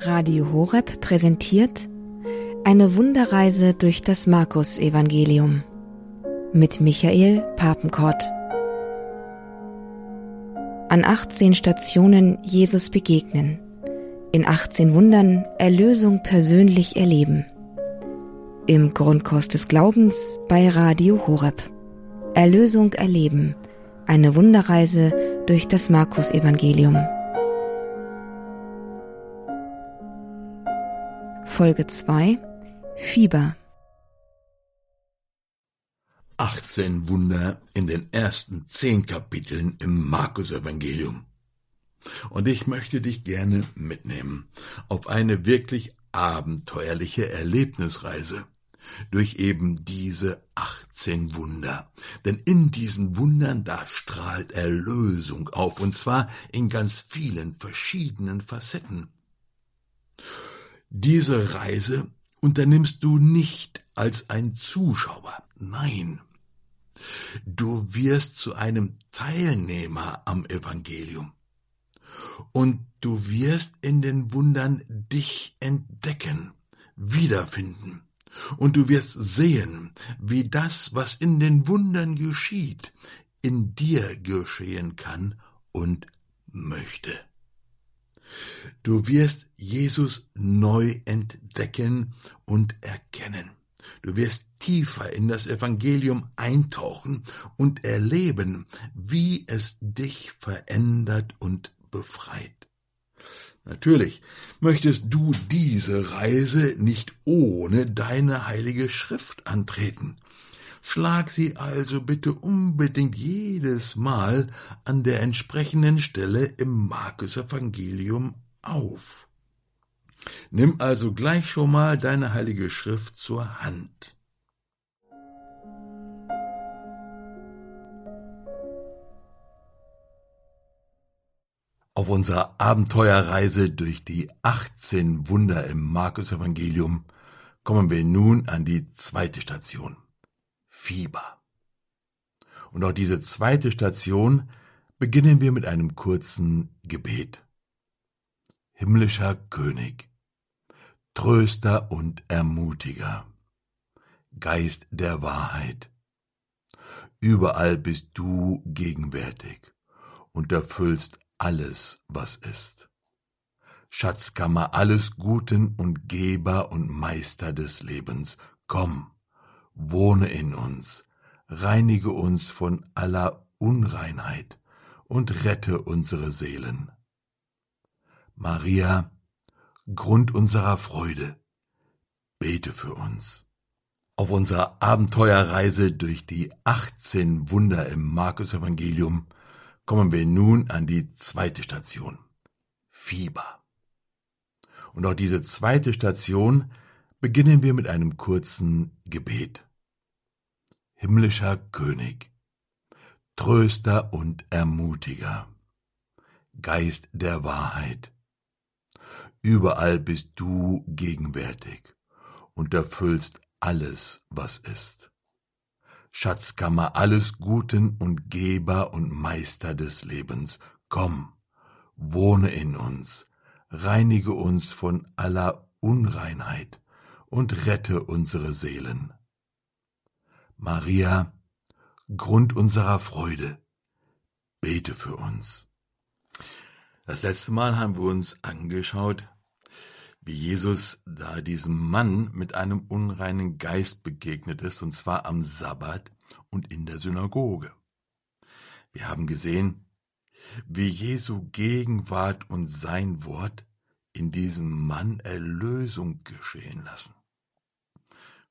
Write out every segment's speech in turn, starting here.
Radio Horeb präsentiert eine Wunderreise durch das Markus-Evangelium mit Michael Papenkort. An 18 Stationen Jesus begegnen, in 18 Wundern Erlösung persönlich erleben. Im Grundkurs des Glaubens bei Radio Horeb. Erlösung erleben, eine Wunderreise durch das Markus-Evangelium. Folge 2 Fieber 18 Wunder in den ersten zehn Kapiteln im Markus-Evangelium. Und ich möchte dich gerne mitnehmen auf eine wirklich abenteuerliche Erlebnisreise durch eben diese 18 Wunder. Denn in diesen Wundern, da strahlt Erlösung auf, und zwar in ganz vielen verschiedenen Facetten. Diese Reise unternimmst du nicht als ein Zuschauer, nein. Du wirst zu einem Teilnehmer am Evangelium. Und du wirst in den Wundern dich entdecken, wiederfinden. Und du wirst sehen, wie das, was in den Wundern geschieht, in dir geschehen kann und möchte. Du wirst Jesus neu entdecken und erkennen. Du wirst tiefer in das Evangelium eintauchen und erleben, wie es dich verändert und befreit. Natürlich möchtest du diese Reise nicht ohne deine heilige Schrift antreten. Schlag sie also bitte unbedingt jedes Mal an der entsprechenden Stelle im Markus Evangelium auf. Nimm also gleich schon mal deine heilige Schrift zur Hand. Auf unserer Abenteuerreise durch die 18 Wunder im Markus Evangelium kommen wir nun an die zweite Station. Fieber. Und auch diese zweite Station beginnen wir mit einem kurzen Gebet. Himmlischer König, Tröster und Ermutiger, Geist der Wahrheit, überall bist du gegenwärtig und erfüllst alles, was ist. Schatzkammer alles Guten und Geber und Meister des Lebens, komm, wohne in uns, reinige uns von aller Unreinheit und rette unsere Seelen. Maria, Grund unserer Freude, bete für uns. Auf unserer Abenteuerreise durch die 18 Wunder im Markus Evangelium kommen wir nun an die zweite Station. Fieber. Und auch diese zweite Station beginnen wir mit einem kurzen Gebet. Himmlischer König, Tröster und Ermutiger, Geist der Wahrheit, überall bist du gegenwärtig und erfüllst alles, was ist. Schatzkammer alles Guten und Geber und Meister des Lebens, komm, wohne in uns, reinige uns von aller Unreinheit und rette unsere Seelen. Maria, Grund unserer Freude, bete für uns. Das letzte Mal haben wir uns angeschaut, wie Jesus da diesem Mann mit einem unreinen Geist begegnet ist, und zwar am Sabbat und in der Synagoge. Wir haben gesehen, wie Jesu Gegenwart und sein Wort in diesem Mann Erlösung geschehen lassen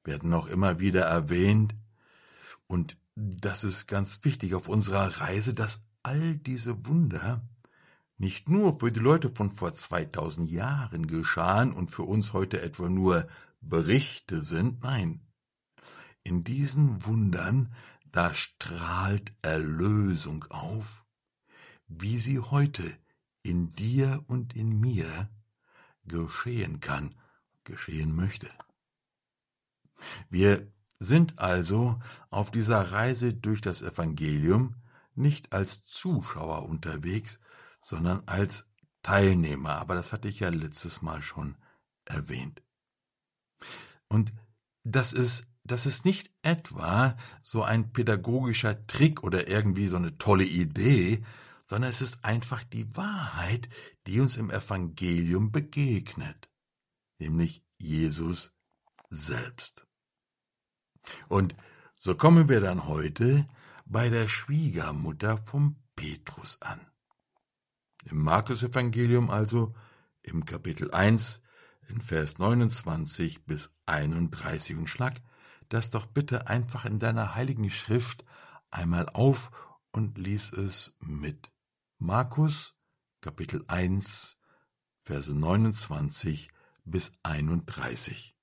werden auch immer wieder erwähnt. Und das ist ganz wichtig auf unserer Reise, dass all diese Wunder nicht nur für die Leute von vor 2000 Jahren geschahen und für uns heute etwa nur Berichte sind, nein. In diesen Wundern, da strahlt Erlösung auf, wie sie heute in dir und in mir geschehen kann, geschehen möchte. Wir sind also auf dieser Reise durch das Evangelium nicht als Zuschauer unterwegs, sondern als Teilnehmer, aber das hatte ich ja letztes Mal schon erwähnt. Und das ist, das ist nicht etwa so ein pädagogischer Trick oder irgendwie so eine tolle Idee, sondern es ist einfach die Wahrheit, die uns im Evangelium begegnet, nämlich Jesus selbst. Und so kommen wir dann heute bei der Schwiegermutter vom Petrus an. Im Markus-Evangelium also, im Kapitel 1, in Vers 29 bis 31 und schlag das doch bitte einfach in deiner heiligen Schrift einmal auf und lies es mit. Markus, Kapitel 1, Verse 29 bis 31.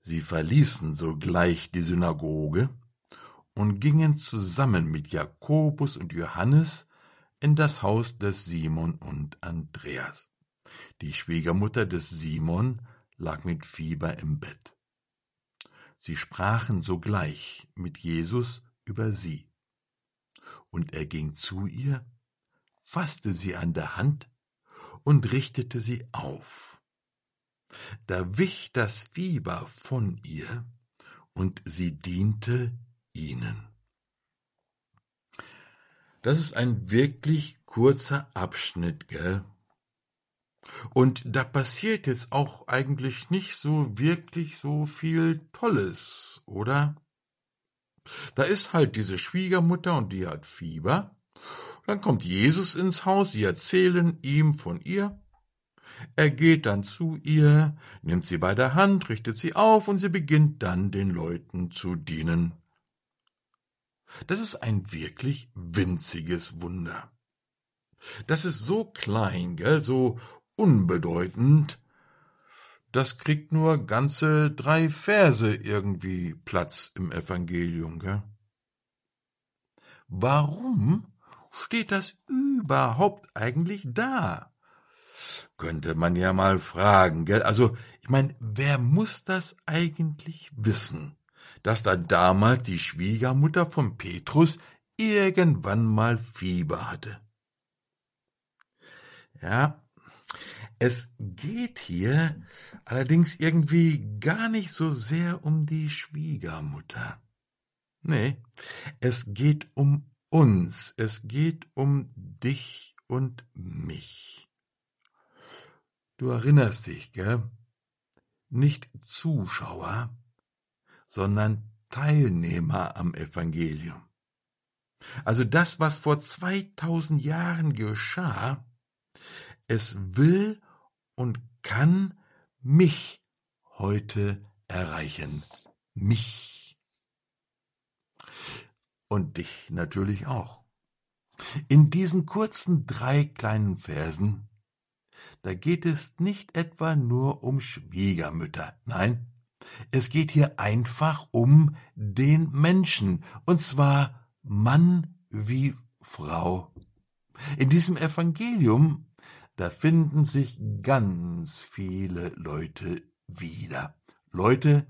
Sie verließen sogleich die Synagoge und gingen zusammen mit Jakobus und Johannes in das Haus des Simon und Andreas. Die Schwiegermutter des Simon lag mit Fieber im Bett. Sie sprachen sogleich mit Jesus über sie. Und er ging zu ihr, fasste sie an der Hand und richtete sie auf. Da wich das Fieber von ihr, und sie diente ihnen. Das ist ein wirklich kurzer Abschnitt, gell? Und da passiert jetzt auch eigentlich nicht so wirklich so viel Tolles, oder? Da ist halt diese Schwiegermutter und die hat Fieber. Dann kommt Jesus ins Haus, sie erzählen ihm von ihr. Er geht dann zu ihr, nimmt sie bei der Hand, richtet sie auf und sie beginnt dann den Leuten zu dienen. Das ist ein wirklich winziges Wunder. Das ist so klein, gell, so unbedeutend, das kriegt nur ganze drei Verse irgendwie Platz im Evangelium, gell? Warum steht das überhaupt eigentlich da? Könnte man ja mal fragen, gell? Also, ich meine, wer muss das eigentlich wissen, dass da damals die Schwiegermutter von Petrus irgendwann mal Fieber hatte? Ja, es geht hier allerdings irgendwie gar nicht so sehr um die Schwiegermutter. Nee, es geht um uns, es geht um dich und mich. Du erinnerst dich, gell? Nicht Zuschauer, sondern Teilnehmer am Evangelium. Also das, was vor 2000 Jahren geschah, es will und kann mich heute erreichen. Mich. Und dich natürlich auch. In diesen kurzen drei kleinen Versen da geht es nicht etwa nur um Schwiegermütter, nein, es geht hier einfach um den Menschen, und zwar Mann wie Frau. In diesem Evangelium, da finden sich ganz viele Leute wieder. Leute,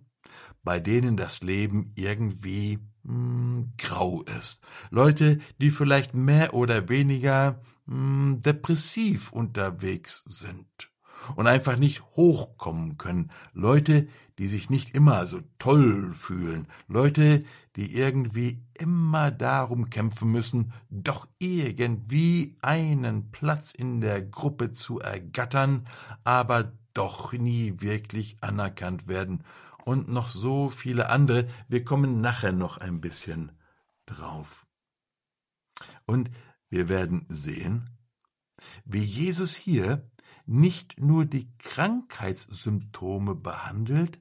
bei denen das Leben irgendwie hm, grau ist. Leute, die vielleicht mehr oder weniger hm, depressiv unterwegs sind und einfach nicht hochkommen können. Leute, die sich nicht immer so toll fühlen. Leute, die irgendwie immer darum kämpfen müssen, doch irgendwie einen Platz in der Gruppe zu ergattern, aber doch nie wirklich anerkannt werden. Und noch so viele andere. Wir kommen nachher noch ein bisschen drauf. Und wir werden sehen, wie Jesus hier nicht nur die Krankheitssymptome behandelt,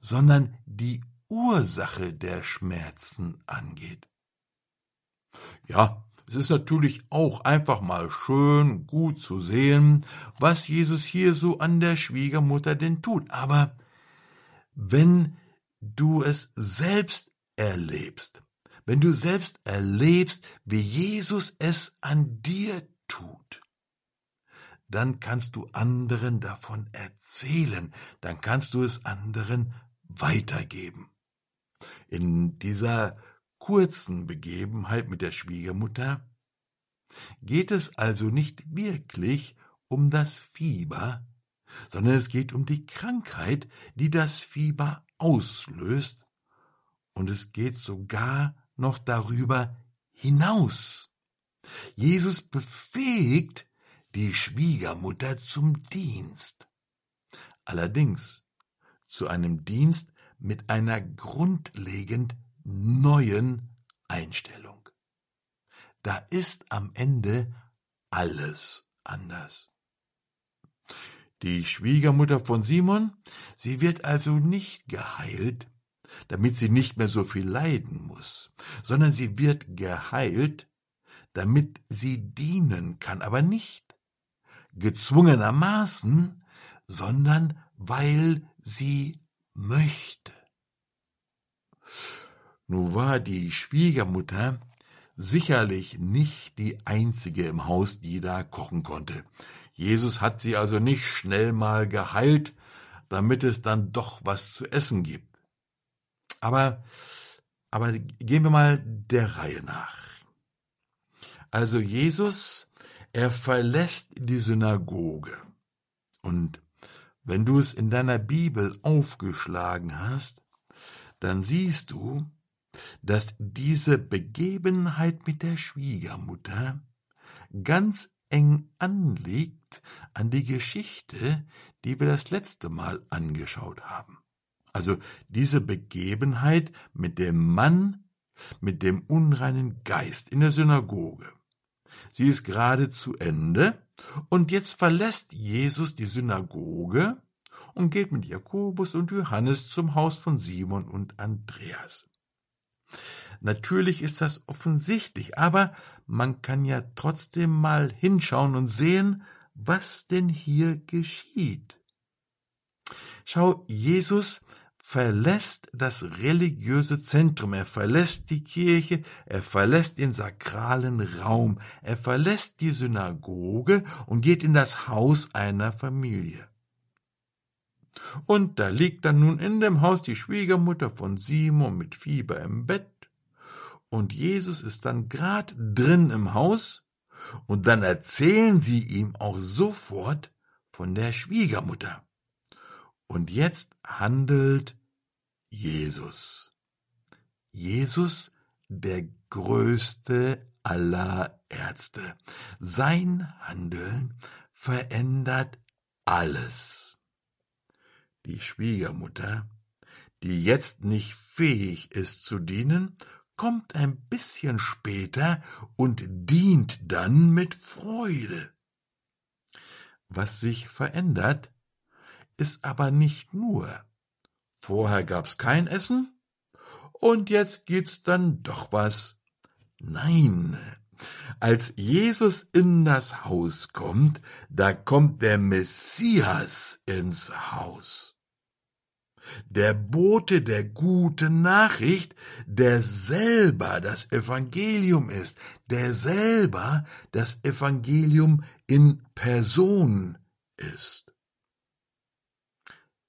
sondern die Ursache der Schmerzen angeht. Ja, es ist natürlich auch einfach mal schön, gut zu sehen, was Jesus hier so an der Schwiegermutter denn tut. Aber wenn du es selbst erlebst, wenn du selbst erlebst, wie Jesus es an dir tut, dann kannst du anderen davon erzählen, dann kannst du es anderen weitergeben. In dieser kurzen Begebenheit mit der Schwiegermutter, geht es also nicht wirklich um das Fieber, sondern es geht um die Krankheit, die das Fieber auslöst, und es geht sogar noch darüber hinaus. Jesus befähigt die Schwiegermutter zum Dienst. Allerdings zu einem Dienst mit einer grundlegend neuen Einstellung. Da ist am Ende alles anders. Die Schwiegermutter von Simon, sie wird also nicht geheilt, damit sie nicht mehr so viel leiden muss, sondern sie wird geheilt, damit sie dienen kann, aber nicht gezwungenermaßen, sondern weil sie möchte. Nun war die Schwiegermutter sicherlich nicht die einzige im Haus, die da kochen konnte. Jesus hat sie also nicht schnell mal geheilt, damit es dann doch was zu essen gibt. Aber, aber gehen wir mal der Reihe nach. Also Jesus, er verlässt die Synagoge. Und wenn du es in deiner Bibel aufgeschlagen hast, dann siehst du, dass diese Begebenheit mit der Schwiegermutter ganz eng anliegt an die Geschichte, die wir das letzte Mal angeschaut haben. Also diese Begebenheit mit dem Mann, mit dem unreinen Geist in der Synagoge. Sie ist gerade zu Ende und jetzt verlässt Jesus die Synagoge und geht mit Jakobus und Johannes zum Haus von Simon und Andreas. Natürlich ist das offensichtlich, aber man kann ja trotzdem mal hinschauen und sehen, was denn hier geschieht. Schau, Jesus verlässt das religiöse Zentrum, er verlässt die Kirche, er verlässt den sakralen Raum, er verlässt die Synagoge und geht in das Haus einer Familie. Und da liegt dann nun in dem Haus die Schwiegermutter von Simon mit Fieber im Bett, und Jesus ist dann grad drin im Haus, und dann erzählen sie ihm auch sofort von der Schwiegermutter. Und jetzt handelt Jesus. Jesus, der größte aller Ärzte. Sein Handeln verändert alles. Die Schwiegermutter, die jetzt nicht fähig ist zu dienen, kommt ein bisschen später und dient dann mit Freude. Was sich verändert, ist aber nicht nur. Vorher gab's kein Essen und jetzt gibt's dann doch was. Nein, als Jesus in das Haus kommt, da kommt der Messias ins Haus. Der Bote der guten Nachricht, der selber das Evangelium ist, der selber das Evangelium in Person ist.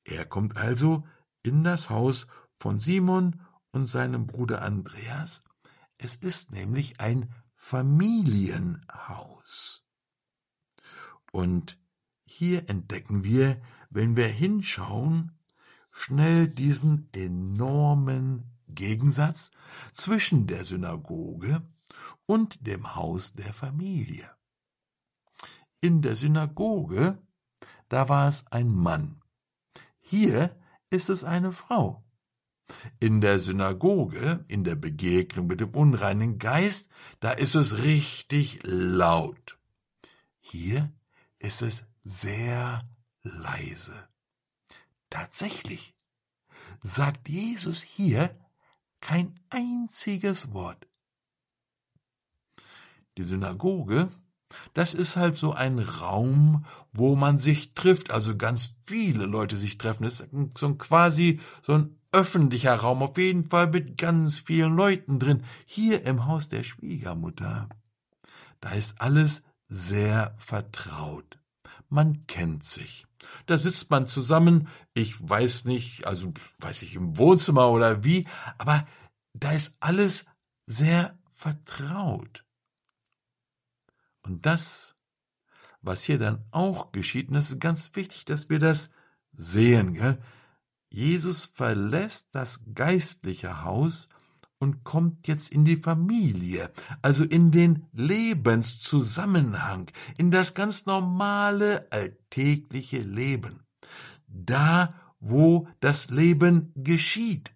Er kommt also in das Haus von Simon und seinem Bruder Andreas. Es ist nämlich ein Familienhaus. Und hier entdecken wir, wenn wir hinschauen, schnell diesen enormen Gegensatz zwischen der Synagoge und dem Haus der Familie. In der Synagoge, da war es ein Mann, hier ist es eine Frau. In der Synagoge, in der Begegnung mit dem unreinen Geist, da ist es richtig laut. Hier ist es sehr leise. Tatsächlich sagt Jesus hier kein einziges Wort. Die Synagoge das ist halt so ein Raum, wo man sich trifft, also ganz viele Leute sich treffen. Das ist so ein quasi so ein öffentlicher Raum, auf jeden Fall mit ganz vielen Leuten drin. Hier im Haus der Schwiegermutter, da ist alles sehr vertraut. Man kennt sich. Da sitzt man zusammen, ich weiß nicht, also weiß ich im Wohnzimmer oder wie, aber da ist alles sehr vertraut. Und das, was hier dann auch geschieht, und das ist ganz wichtig, dass wir das sehen, gell? Jesus verlässt das geistliche Haus und kommt jetzt in die Familie, also in den Lebenszusammenhang, in das ganz normale, alltägliche Leben. Da, wo das Leben geschieht.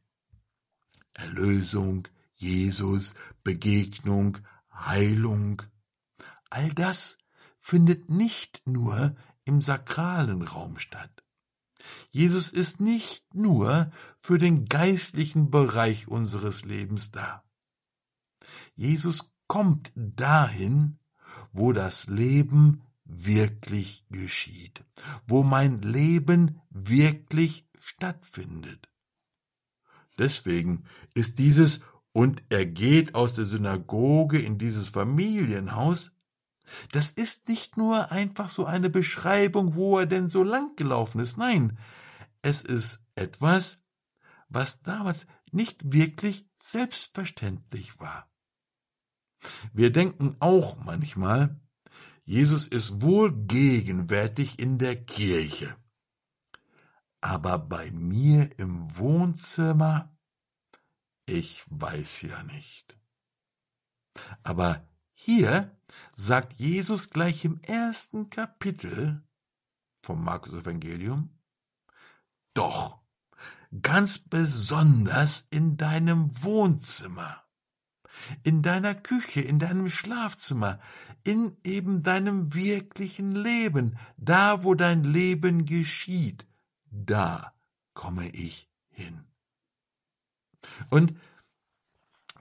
Erlösung, Jesus, Begegnung, Heilung. All das findet nicht nur im sakralen Raum statt. Jesus ist nicht nur für den geistlichen Bereich unseres Lebens da. Jesus kommt dahin, wo das Leben wirklich geschieht, wo mein Leben wirklich stattfindet. Deswegen ist dieses und er geht aus der Synagoge in dieses Familienhaus das ist nicht nur einfach so eine Beschreibung, wo er denn so lang gelaufen ist. Nein, es ist etwas, was damals nicht wirklich selbstverständlich war. Wir denken auch manchmal, Jesus ist wohl gegenwärtig in der Kirche. Aber bei mir im Wohnzimmer, ich weiß ja nicht. Aber hier sagt Jesus gleich im ersten Kapitel vom Markus Evangelium, doch, ganz besonders in deinem Wohnzimmer, in deiner Küche, in deinem Schlafzimmer, in eben deinem wirklichen Leben, da wo dein Leben geschieht, da komme ich hin. Und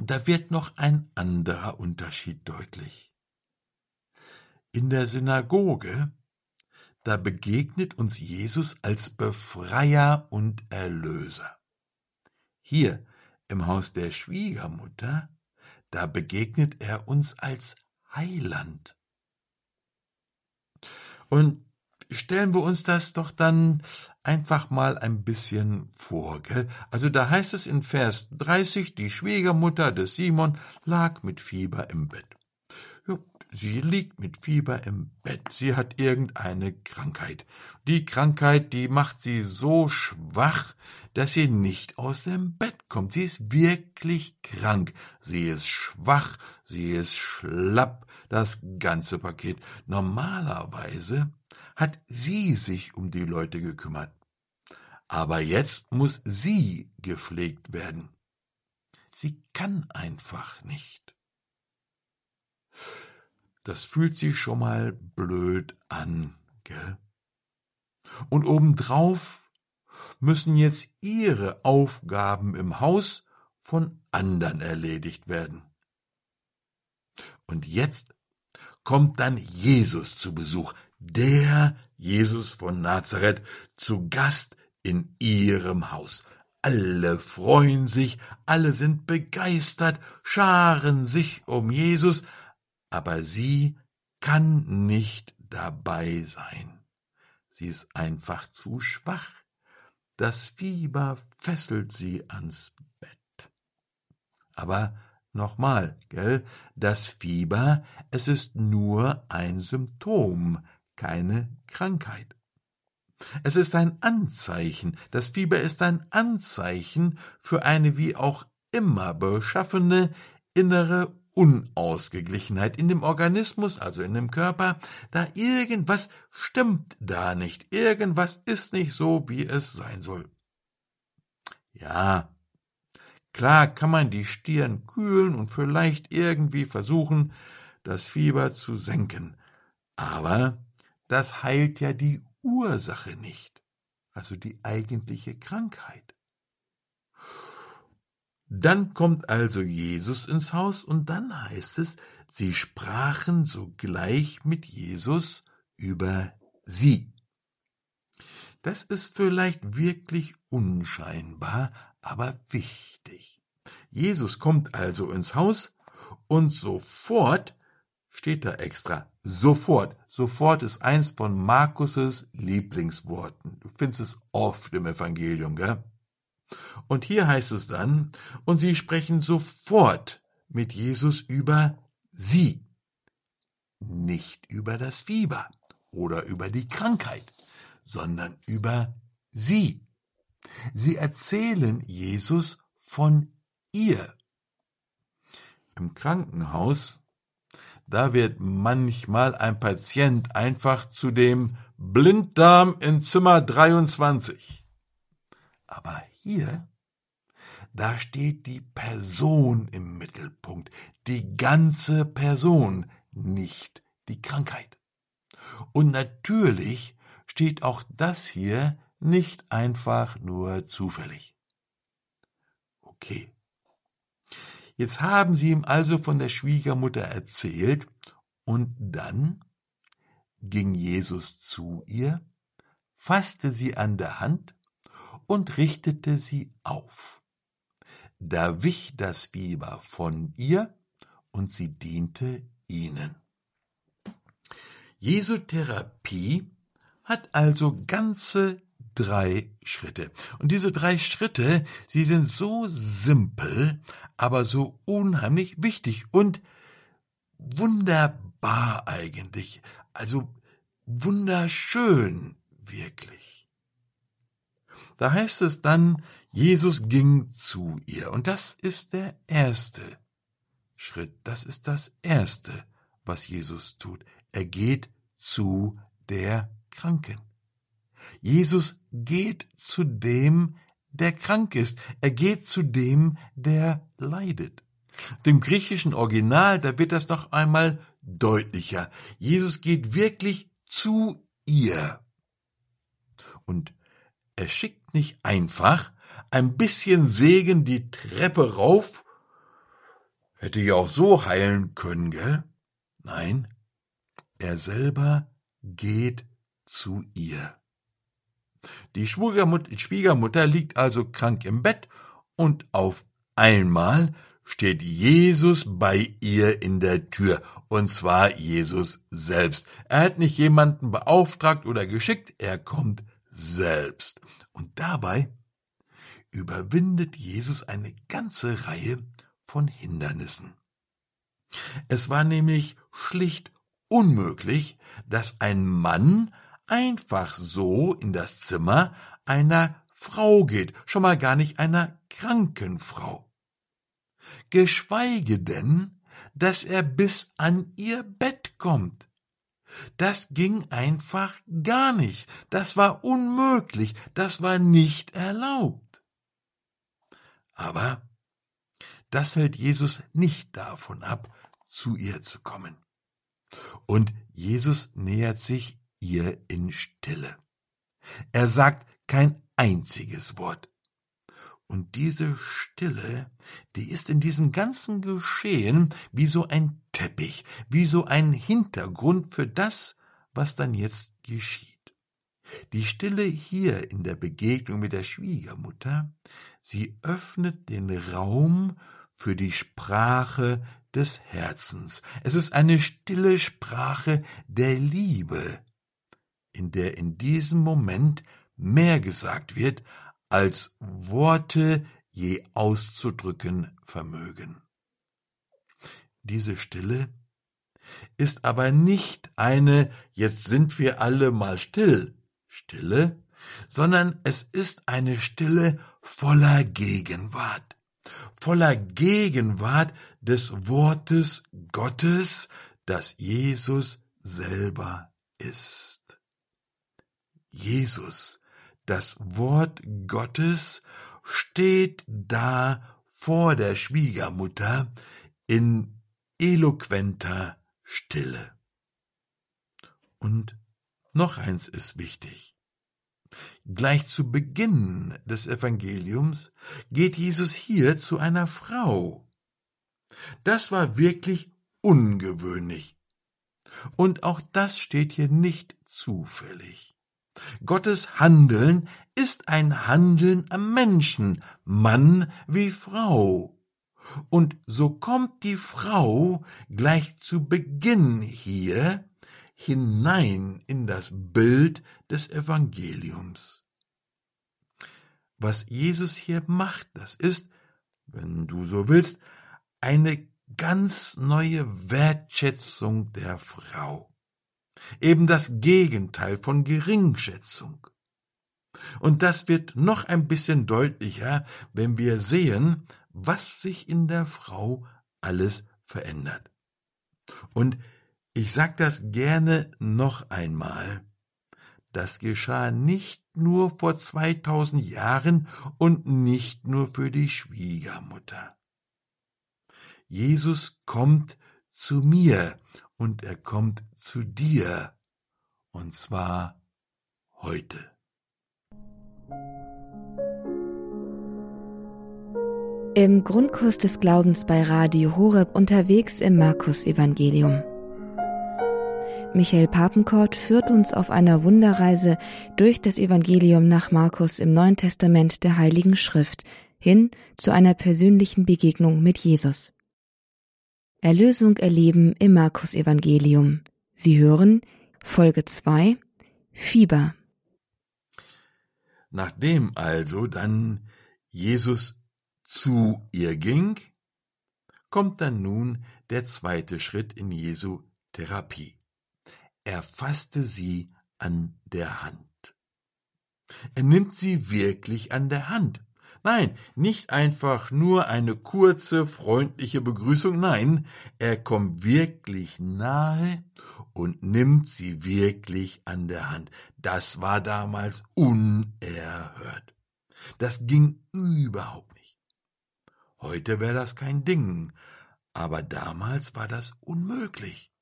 da wird noch ein anderer Unterschied deutlich. In der Synagoge, da begegnet uns Jesus als Befreier und Erlöser. Hier im Haus der Schwiegermutter, da begegnet er uns als Heiland. Und stellen wir uns das doch dann einfach mal ein bisschen vor, gell? Also da heißt es in Vers 30, die Schwiegermutter des Simon lag mit Fieber im Bett. Ja, sie liegt mit Fieber im Bett. Sie hat irgendeine Krankheit. Die Krankheit, die macht sie so schwach, dass sie nicht aus dem Bett kommt. Sie ist wirklich krank. Sie ist schwach, sie ist schlapp, das ganze Paket. Normalerweise hat sie sich um die Leute gekümmert. Aber jetzt muss sie gepflegt werden. Sie kann einfach nicht. Das fühlt sich schon mal blöd an, gell? Und obendrauf müssen jetzt ihre Aufgaben im Haus von anderen erledigt werden. Und jetzt kommt dann Jesus zu Besuch der Jesus von Nazareth zu Gast in ihrem Haus. Alle freuen sich, alle sind begeistert, scharen sich um Jesus, aber sie kann nicht dabei sein. Sie ist einfach zu schwach. Das Fieber fesselt sie ans Bett. Aber nochmal, gell, das Fieber, es ist nur ein Symptom, keine Krankheit. Es ist ein Anzeichen, das Fieber ist ein Anzeichen für eine wie auch immer beschaffene innere Unausgeglichenheit in dem Organismus, also in dem Körper, da irgendwas stimmt da nicht, irgendwas ist nicht so, wie es sein soll. Ja, klar kann man die Stirn kühlen und vielleicht irgendwie versuchen, das Fieber zu senken, aber das heilt ja die Ursache nicht, also die eigentliche Krankheit. Dann kommt also Jesus ins Haus und dann heißt es, sie sprachen sogleich mit Jesus über sie. Das ist vielleicht wirklich unscheinbar, aber wichtig. Jesus kommt also ins Haus und sofort steht da extra. Sofort. Sofort ist eins von Markuses Lieblingsworten. Du findest es oft im Evangelium, gell? Und hier heißt es dann, und sie sprechen sofort mit Jesus über sie. nicht über das Fieber oder über die Krankheit, sondern über sie. Sie erzählen Jesus von ihr. Im Krankenhaus, da wird manchmal ein Patient einfach zu dem Blinddarm in Zimmer 23. Aber hier, da steht die Person im Mittelpunkt, die ganze Person, nicht die Krankheit. Und natürlich steht auch das hier nicht einfach nur zufällig. Okay. Jetzt haben sie ihm also von der Schwiegermutter erzählt und dann ging Jesus zu ihr, fasste sie an der Hand und richtete sie auf. Da wich das Fieber von ihr und sie diente ihnen. Jesu Therapie hat also ganze drei Schritte. Und diese drei Schritte, sie sind so simpel, aber so unheimlich wichtig und wunderbar eigentlich. Also wunderschön wirklich. Da heißt es dann, Jesus ging zu ihr. Und das ist der erste Schritt. Das ist das erste, was Jesus tut. Er geht zu der Kranken. Jesus geht zu dem, der krank ist. Er geht zu dem, der leidet. Dem griechischen Original, da wird das noch einmal deutlicher. Jesus geht wirklich zu ihr. Und er schickt nicht einfach ein bisschen Segen die Treppe rauf. Hätte ja auch so heilen können, gell? Nein, er selber geht zu ihr. Die Schwiegermutter liegt also krank im Bett und auf einmal steht Jesus bei ihr in der Tür, und zwar Jesus selbst. Er hat nicht jemanden beauftragt oder geschickt, er kommt selbst. Und dabei überwindet Jesus eine ganze Reihe von Hindernissen. Es war nämlich schlicht unmöglich, dass ein Mann einfach so in das Zimmer einer Frau geht, schon mal gar nicht einer kranken Frau. Geschweige denn, dass er bis an ihr Bett kommt. Das ging einfach gar nicht. Das war unmöglich. Das war nicht erlaubt. Aber das hält Jesus nicht davon ab, zu ihr zu kommen. Und Jesus nähert sich ihr in Stille. Er sagt kein einziges Wort. Und diese Stille, die ist in diesem ganzen Geschehen wie so ein Teppich, wie so ein Hintergrund für das, was dann jetzt geschieht. Die Stille hier in der Begegnung mit der Schwiegermutter, sie öffnet den Raum für die Sprache des Herzens. Es ist eine stille Sprache der Liebe, in der in diesem Moment mehr gesagt wird, als Worte je auszudrücken vermögen. Diese Stille ist aber nicht eine jetzt sind wir alle mal still Stille, sondern es ist eine Stille voller Gegenwart, voller Gegenwart des Wortes Gottes, das Jesus selber ist. Jesus, das Wort Gottes, steht da vor der Schwiegermutter in eloquenter Stille. Und noch eins ist wichtig. Gleich zu Beginn des Evangeliums geht Jesus hier zu einer Frau. Das war wirklich ungewöhnlich. Und auch das steht hier nicht zufällig. Gottes Handeln ist ein Handeln am Menschen, Mann wie Frau. Und so kommt die Frau gleich zu Beginn hier hinein in das Bild des Evangeliums. Was Jesus hier macht, das ist, wenn du so willst, eine ganz neue Wertschätzung der Frau. Eben das Gegenteil von Geringschätzung. Und das wird noch ein bisschen deutlicher, wenn wir sehen, was sich in der Frau alles verändert. Und ich sag das gerne noch einmal. Das geschah nicht nur vor 2000 Jahren und nicht nur für die Schwiegermutter. Jesus kommt zu mir und er kommt zu dir, und zwar heute. Im Grundkurs des Glaubens bei Radio Horeb unterwegs im Markus Evangelium. Michael Papenkort führt uns auf einer Wunderreise durch das Evangelium nach Markus im Neuen Testament der Heiligen Schrift hin zu einer persönlichen Begegnung mit Jesus. Erlösung erleben im Markus Evangelium. Sie hören Folge 2 Fieber. Nachdem also dann Jesus zu ihr ging, kommt dann nun der zweite Schritt in Jesu Therapie. Er fasste sie an der Hand. Er nimmt sie wirklich an der Hand. Nein, nicht einfach nur eine kurze, freundliche Begrüßung, nein, er kommt wirklich nahe und nimmt sie wirklich an der Hand. Das war damals unerhört. Das ging überhaupt nicht. Heute wäre das kein Ding, aber damals war das unmöglich.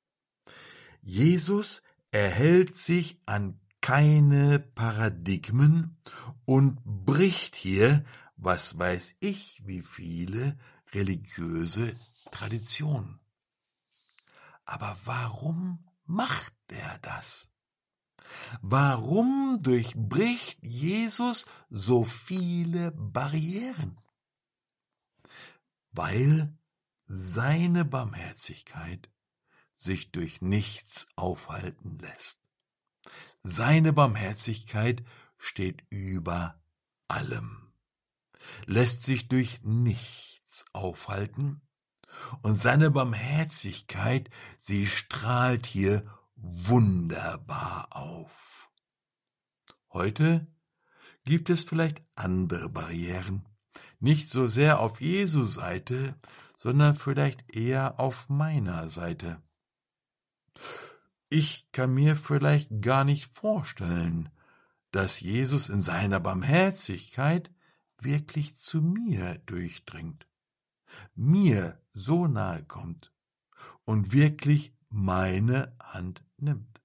Jesus erhält sich an keine Paradigmen und bricht hier, was weiß ich, wie viele religiöse Traditionen. Aber warum macht er das? Warum durchbricht Jesus so viele Barrieren? Weil seine Barmherzigkeit sich durch nichts aufhalten lässt. Seine Barmherzigkeit steht über allem, lässt sich durch nichts aufhalten, und seine Barmherzigkeit, sie strahlt hier wunderbar auf. Heute gibt es vielleicht andere Barrieren, nicht so sehr auf Jesu Seite, sondern vielleicht eher auf meiner Seite. Ich kann mir vielleicht gar nicht vorstellen, dass Jesus in seiner Barmherzigkeit wirklich zu mir durchdringt, mir so nahe kommt und wirklich meine Hand nimmt.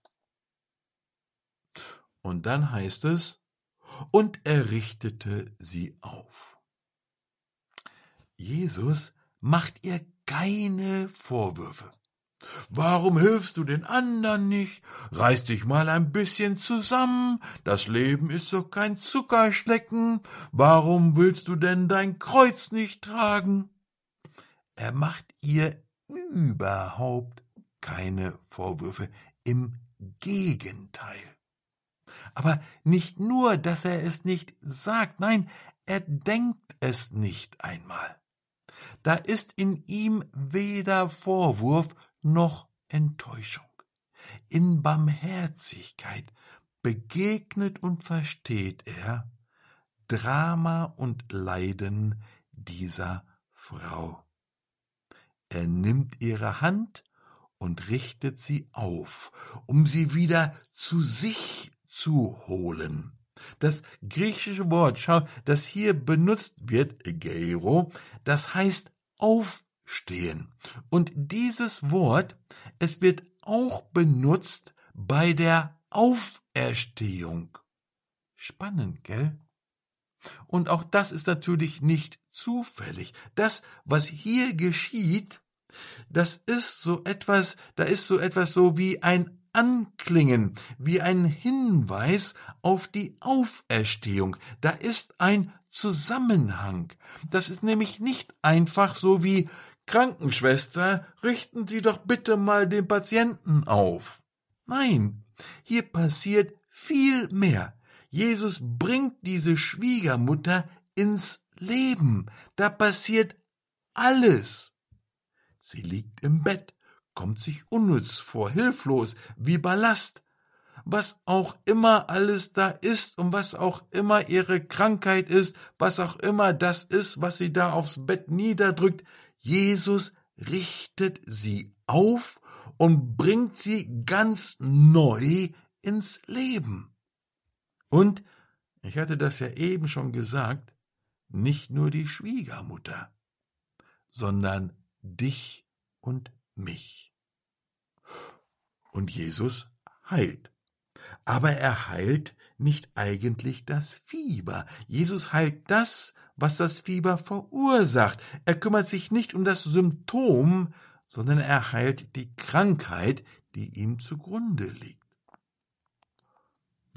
Und dann heißt es, und er richtete sie auf. Jesus macht ihr keine Vorwürfe. Warum hilfst du den anderen nicht? Reiß dich mal ein bisschen zusammen. Das Leben ist so kein Zuckerschlecken. Warum willst du denn dein Kreuz nicht tragen? Er macht ihr überhaupt keine Vorwürfe. Im Gegenteil. Aber nicht nur, dass er es nicht sagt, nein, er denkt es nicht einmal. Da ist in ihm weder Vorwurf noch Enttäuschung. In Barmherzigkeit begegnet und versteht er Drama und Leiden dieser Frau. Er nimmt ihre Hand und richtet sie auf, um sie wieder zu sich zu holen. Das griechische Wort, schau, das hier benutzt wird, Geiro, das heißt auf stehen. Und dieses Wort, es wird auch benutzt bei der Auferstehung. Spannend, gell? Und auch das ist natürlich nicht zufällig. Das, was hier geschieht, das ist so etwas, da ist so etwas so wie ein Anklingen, wie ein Hinweis auf die Auferstehung. Da ist ein Zusammenhang. Das ist nämlich nicht einfach so wie Krankenschwester, richten Sie doch bitte mal den Patienten auf. Nein, hier passiert viel mehr. Jesus bringt diese Schwiegermutter ins Leben. Da passiert alles. Sie liegt im Bett, kommt sich unnütz vor, hilflos, wie Ballast. Was auch immer alles da ist und was auch immer ihre Krankheit ist, was auch immer das ist, was sie da aufs Bett niederdrückt, Jesus richtet sie auf und bringt sie ganz neu ins Leben. Und, ich hatte das ja eben schon gesagt, nicht nur die Schwiegermutter, sondern dich und mich. Und Jesus heilt. Aber er heilt nicht eigentlich das Fieber. Jesus heilt das, was das Fieber verursacht. Er kümmert sich nicht um das Symptom, sondern er heilt die Krankheit, die ihm zugrunde liegt.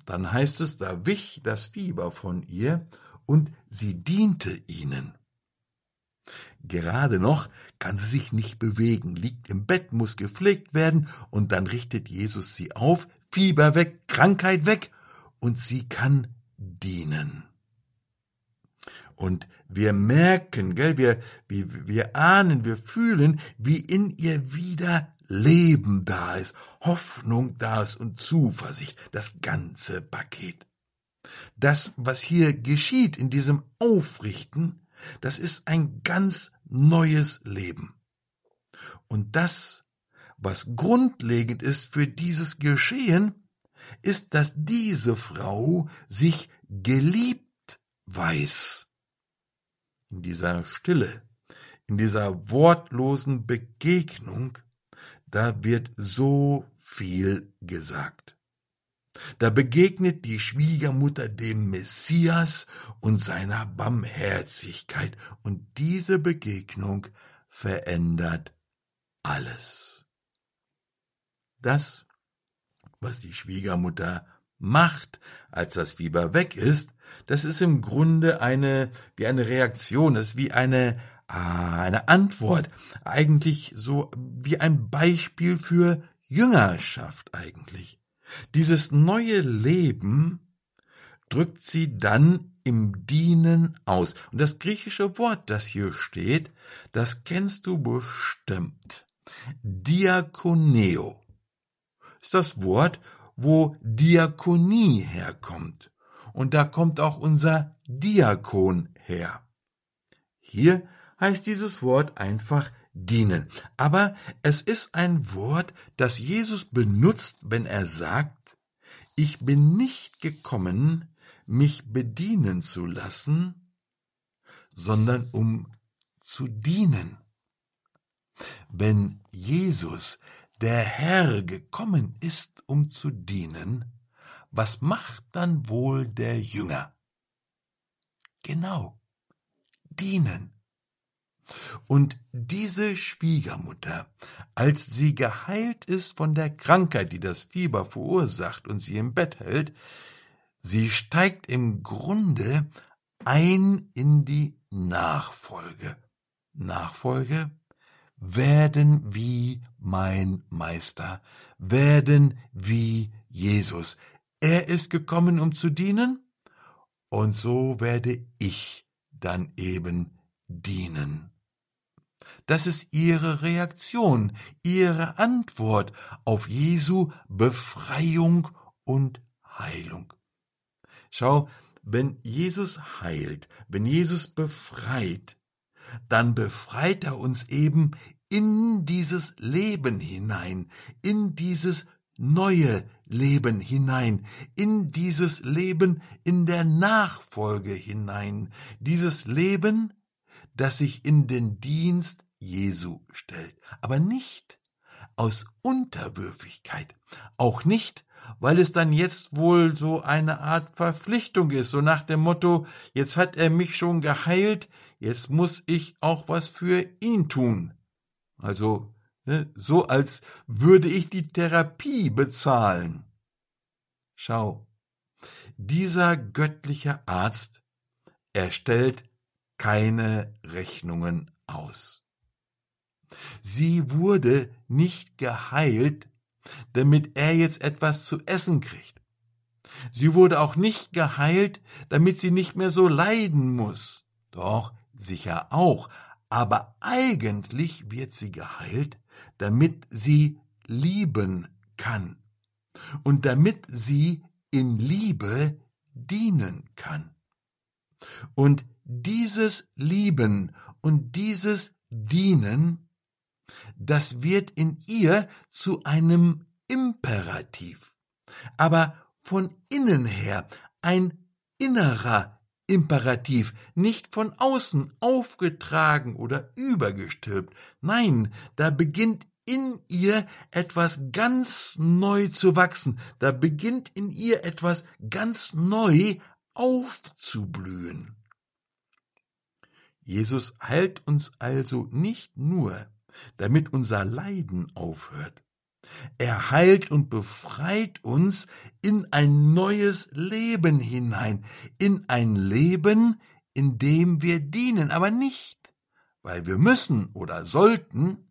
Dann heißt es, da wich das Fieber von ihr und sie diente ihnen. Gerade noch kann sie sich nicht bewegen, liegt im Bett, muss gepflegt werden, und dann richtet Jesus sie auf, Fieber weg, Krankheit weg, und sie kann dienen. Und wir merken, gell, wir, wir, wir ahnen, wir fühlen, wie in ihr wieder Leben da ist, Hoffnung da ist und Zuversicht, das ganze Paket. Das, was hier geschieht in diesem Aufrichten, das ist ein ganz neues Leben. Und das, was grundlegend ist für dieses Geschehen, ist, dass diese Frau sich geliebt weiß in dieser Stille, in dieser wortlosen Begegnung, da wird so viel gesagt. Da begegnet die Schwiegermutter dem Messias und seiner Barmherzigkeit, und diese Begegnung verändert alles. Das, was die Schwiegermutter macht, als das Fieber weg ist, das ist im Grunde eine, wie eine Reaktion, das ist wie eine, ah, eine Antwort, eigentlich so wie ein Beispiel für Jüngerschaft eigentlich. Dieses neue Leben drückt sie dann im Dienen aus. Und das griechische Wort, das hier steht, das kennst du bestimmt. Diakoneo ist das Wort, wo Diakonie herkommt. Und da kommt auch unser Diakon her. Hier heißt dieses Wort einfach dienen. Aber es ist ein Wort, das Jesus benutzt, wenn er sagt, ich bin nicht gekommen, mich bedienen zu lassen, sondern um zu dienen. Wenn Jesus der Herr gekommen ist, um zu dienen, was macht dann wohl der Jünger? Genau, dienen. Und diese Schwiegermutter, als sie geheilt ist von der Krankheit, die das Fieber verursacht und sie im Bett hält, sie steigt im Grunde ein in die Nachfolge. Nachfolge werden wie mein Meister, werden wie Jesus. Er ist gekommen, um zu dienen, und so werde ich dann eben dienen. Das ist ihre Reaktion, ihre Antwort auf Jesu Befreiung und Heilung. Schau, wenn Jesus heilt, wenn Jesus befreit, dann befreit er uns eben in dieses Leben hinein, in dieses neue Leben hinein, in dieses Leben in der Nachfolge hinein, dieses Leben, das sich in den Dienst Jesu stellt, aber nicht aus Unterwürfigkeit, auch nicht, weil es dann jetzt wohl so eine Art Verpflichtung ist, so nach dem Motto, jetzt hat er mich schon geheilt, jetzt muss ich auch was für ihn tun. Also ne, so, als würde ich die Therapie bezahlen. Schau, dieser göttliche Arzt erstellt keine Rechnungen aus. Sie wurde nicht geheilt, damit er jetzt etwas zu essen kriegt. Sie wurde auch nicht geheilt, damit sie nicht mehr so leiden muss. Doch, sicher auch, aber eigentlich wird sie geheilt, damit sie lieben kann und damit sie in Liebe dienen kann. Und dieses Lieben und dieses Dienen, das wird in ihr zu einem Imperativ, aber von innen her ein innerer Imperativ, nicht von außen aufgetragen oder übergestülpt. Nein, da beginnt in ihr etwas ganz neu zu wachsen, da beginnt in ihr etwas ganz neu aufzublühen. Jesus heilt uns also nicht nur, damit unser Leiden aufhört. Er heilt und befreit uns in ein neues Leben hinein, in ein Leben, in dem wir dienen, aber nicht, weil wir müssen oder sollten,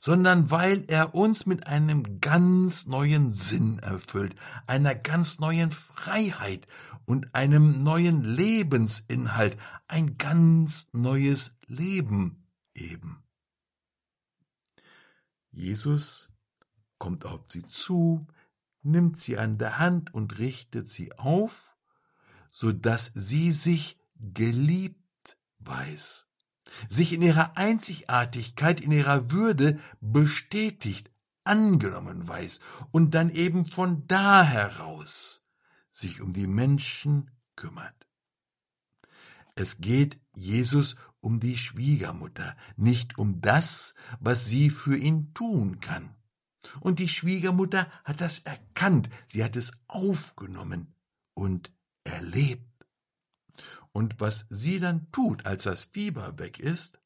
sondern weil er uns mit einem ganz neuen Sinn erfüllt, einer ganz neuen Freiheit und einem neuen Lebensinhalt, ein ganz neues Leben eben. Jesus kommt auf sie zu, nimmt sie an der Hand und richtet sie auf, so dass sie sich geliebt weiß sich in ihrer Einzigartigkeit, in ihrer Würde bestätigt, angenommen weiß und dann eben von da heraus sich um die Menschen kümmert. Es geht Jesus um die Schwiegermutter, nicht um das, was sie für ihn tun kann. Und die Schwiegermutter hat das erkannt, sie hat es aufgenommen und erlebt. Und was sie dann tut, als das Fieber weg ist,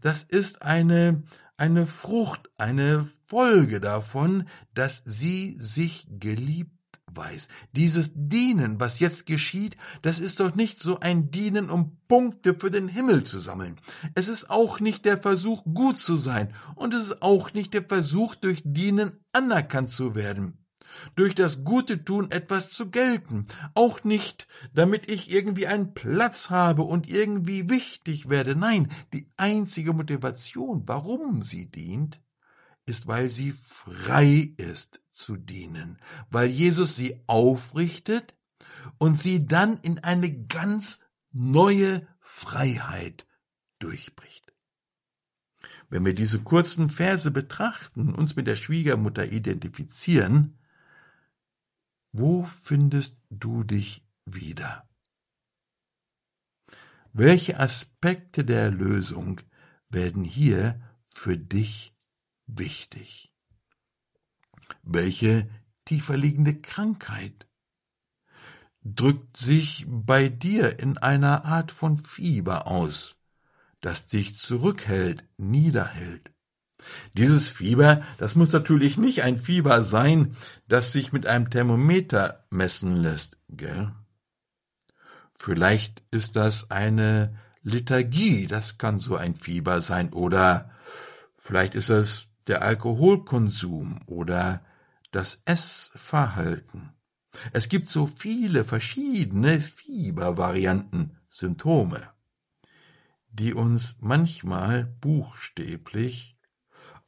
das ist eine, eine Frucht, eine Folge davon, dass sie sich geliebt weiß. Dieses Dienen, was jetzt geschieht, das ist doch nicht so ein Dienen, um Punkte für den Himmel zu sammeln. Es ist auch nicht der Versuch, gut zu sein, und es ist auch nicht der Versuch, durch Dienen anerkannt zu werden durch das Gute tun etwas zu gelten, auch nicht, damit ich irgendwie einen Platz habe und irgendwie wichtig werde. Nein, die einzige Motivation, warum sie dient, ist, weil sie frei ist zu dienen, weil Jesus sie aufrichtet und sie dann in eine ganz neue Freiheit durchbricht. Wenn wir diese kurzen Verse betrachten, uns mit der Schwiegermutter identifizieren, wo findest du dich wieder? Welche Aspekte der Lösung werden hier für dich wichtig? Welche tiefer liegende Krankheit drückt sich bei dir in einer Art von Fieber aus, das dich zurückhält, niederhält? Dieses Fieber, das muss natürlich nicht ein Fieber sein, das sich mit einem Thermometer messen lässt, gell? Vielleicht ist das eine Lethargie, das kann so ein Fieber sein, oder vielleicht ist es der Alkoholkonsum oder das Essverhalten. Es gibt so viele verschiedene Fiebervarianten, Symptome, die uns manchmal buchstäblich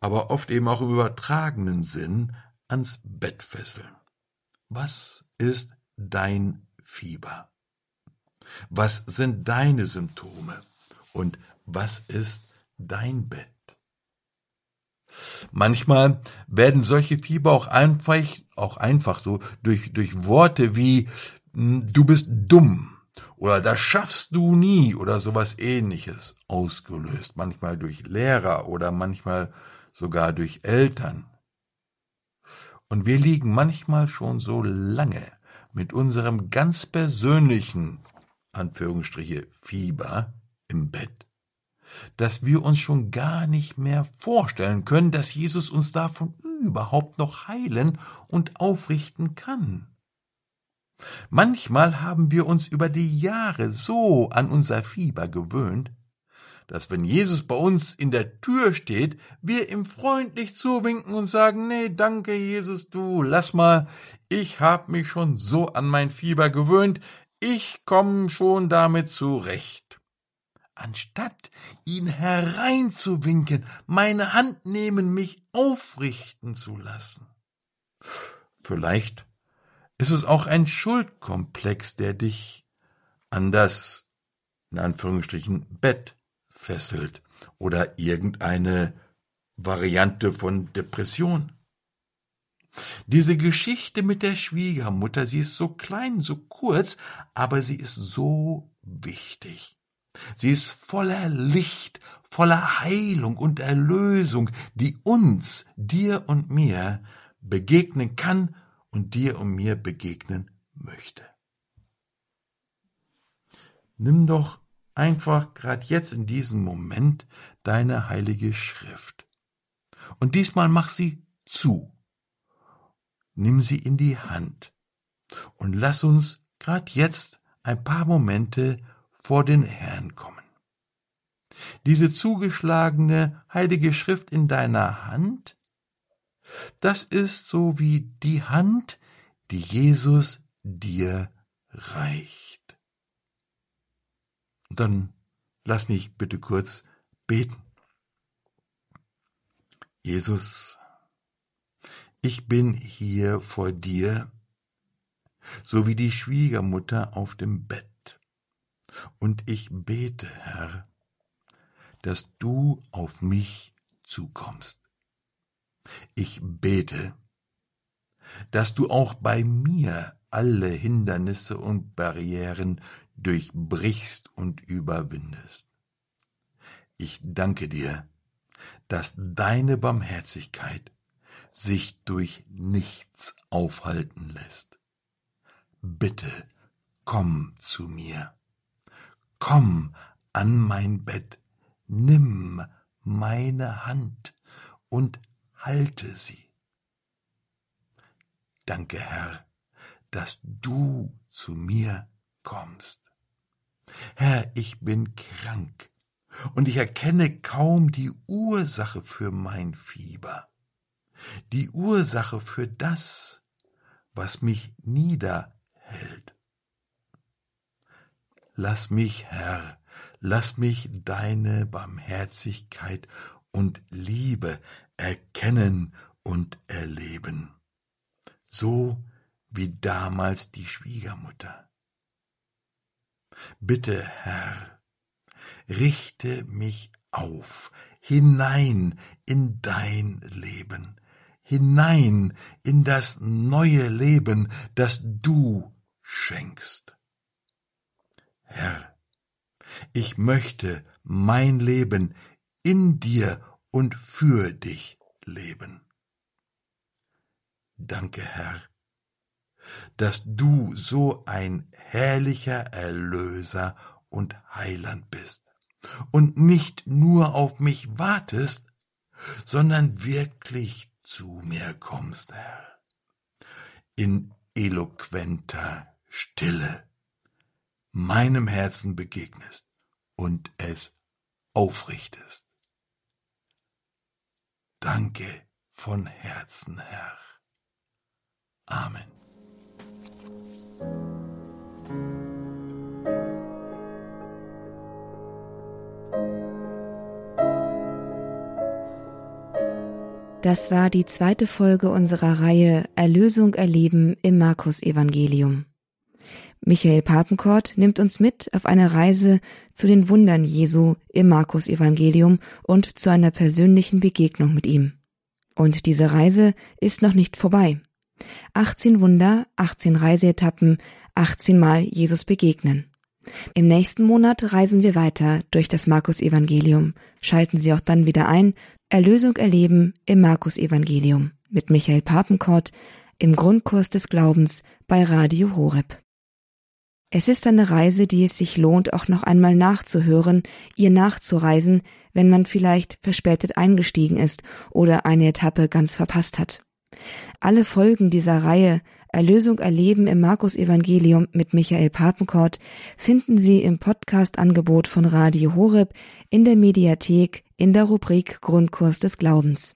aber oft eben auch im übertragenen Sinn ans Bett fesseln. Was ist dein Fieber? Was sind deine Symptome? Und was ist dein Bett? Manchmal werden solche Fieber auch einfach, auch einfach so durch, durch Worte wie hm, du bist dumm oder das schaffst du nie oder sowas ähnliches ausgelöst. Manchmal durch Lehrer oder manchmal sogar durch Eltern. Und wir liegen manchmal schon so lange mit unserem ganz persönlichen, Anführungsstriche, Fieber im Bett, dass wir uns schon gar nicht mehr vorstellen können, dass Jesus uns davon überhaupt noch heilen und aufrichten kann. Manchmal haben wir uns über die Jahre so an unser Fieber gewöhnt, dass wenn Jesus bei uns in der Tür steht, wir ihm freundlich zuwinken und sagen, nee, danke Jesus, du, lass mal, ich hab mich schon so an mein Fieber gewöhnt, ich komm schon damit zurecht. Anstatt ihn hereinzuwinken, meine Hand nehmen, mich aufrichten zu lassen. Vielleicht ist es auch ein Schuldkomplex, der dich an das, in Anführungsstrichen, Bett fesselt oder irgendeine Variante von Depression. Diese Geschichte mit der Schwiegermutter, sie ist so klein, so kurz, aber sie ist so wichtig. Sie ist voller Licht, voller Heilung und Erlösung, die uns, dir und mir begegnen kann und dir und mir begegnen möchte. Nimm doch einfach gerade jetzt in diesem Moment deine heilige Schrift. Und diesmal mach sie zu. Nimm sie in die Hand und lass uns gerade jetzt ein paar Momente vor den Herrn kommen. Diese zugeschlagene heilige Schrift in deiner Hand, das ist so wie die Hand, die Jesus dir reicht. Dann lass mich bitte kurz beten. Jesus, ich bin hier vor dir, so wie die Schwiegermutter auf dem Bett. Und ich bete, Herr, dass du auf mich zukommst. Ich bete, dass du auch bei mir alle Hindernisse und Barrieren durchbrichst und überwindest. Ich danke dir, dass deine Barmherzigkeit sich durch nichts aufhalten lässt. Bitte komm zu mir. Komm an mein Bett, nimm meine Hand und halte sie. Danke, Herr, dass du zu mir kommst. Herr, ich bin krank und ich erkenne kaum die Ursache für mein Fieber, die Ursache für das, was mich niederhält. Lass mich, Herr, lass mich deine Barmherzigkeit und Liebe erkennen und erleben, so wie damals die Schwiegermutter. Bitte, Herr, richte mich auf, hinein in dein Leben, hinein in das neue Leben, das du schenkst. Herr, ich möchte mein Leben in dir und für dich leben. Danke, Herr, dass du so ein herrlicher Erlöser und Heiland bist und nicht nur auf mich wartest, sondern wirklich zu mir kommst, Herr, in eloquenter Stille meinem Herzen begegnest und es aufrichtest. Danke von Herzen, Herr. Amen. Das war die zweite Folge unserer Reihe Erlösung erleben im Markus Evangelium. Michael Papenkort nimmt uns mit auf eine Reise zu den Wundern Jesu im Markus Evangelium und zu einer persönlichen Begegnung mit ihm. Und diese Reise ist noch nicht vorbei. 18 Wunder, 18 Reiseetappen, 18 Mal Jesus begegnen. Im nächsten Monat reisen wir weiter durch das Markus Evangelium. Schalten Sie auch dann wieder ein. Erlösung erleben im Markus Evangelium mit Michael Papenkort im Grundkurs des Glaubens bei Radio Horeb. Es ist eine Reise, die es sich lohnt, auch noch einmal nachzuhören, ihr nachzureisen, wenn man vielleicht verspätet eingestiegen ist oder eine Etappe ganz verpasst hat. Alle Folgen dieser Reihe Erlösung erleben im Markus Evangelium mit Michael Papenkort finden Sie im Podcast-Angebot von Radio Horeb in der Mediathek in der Rubrik Grundkurs des Glaubens.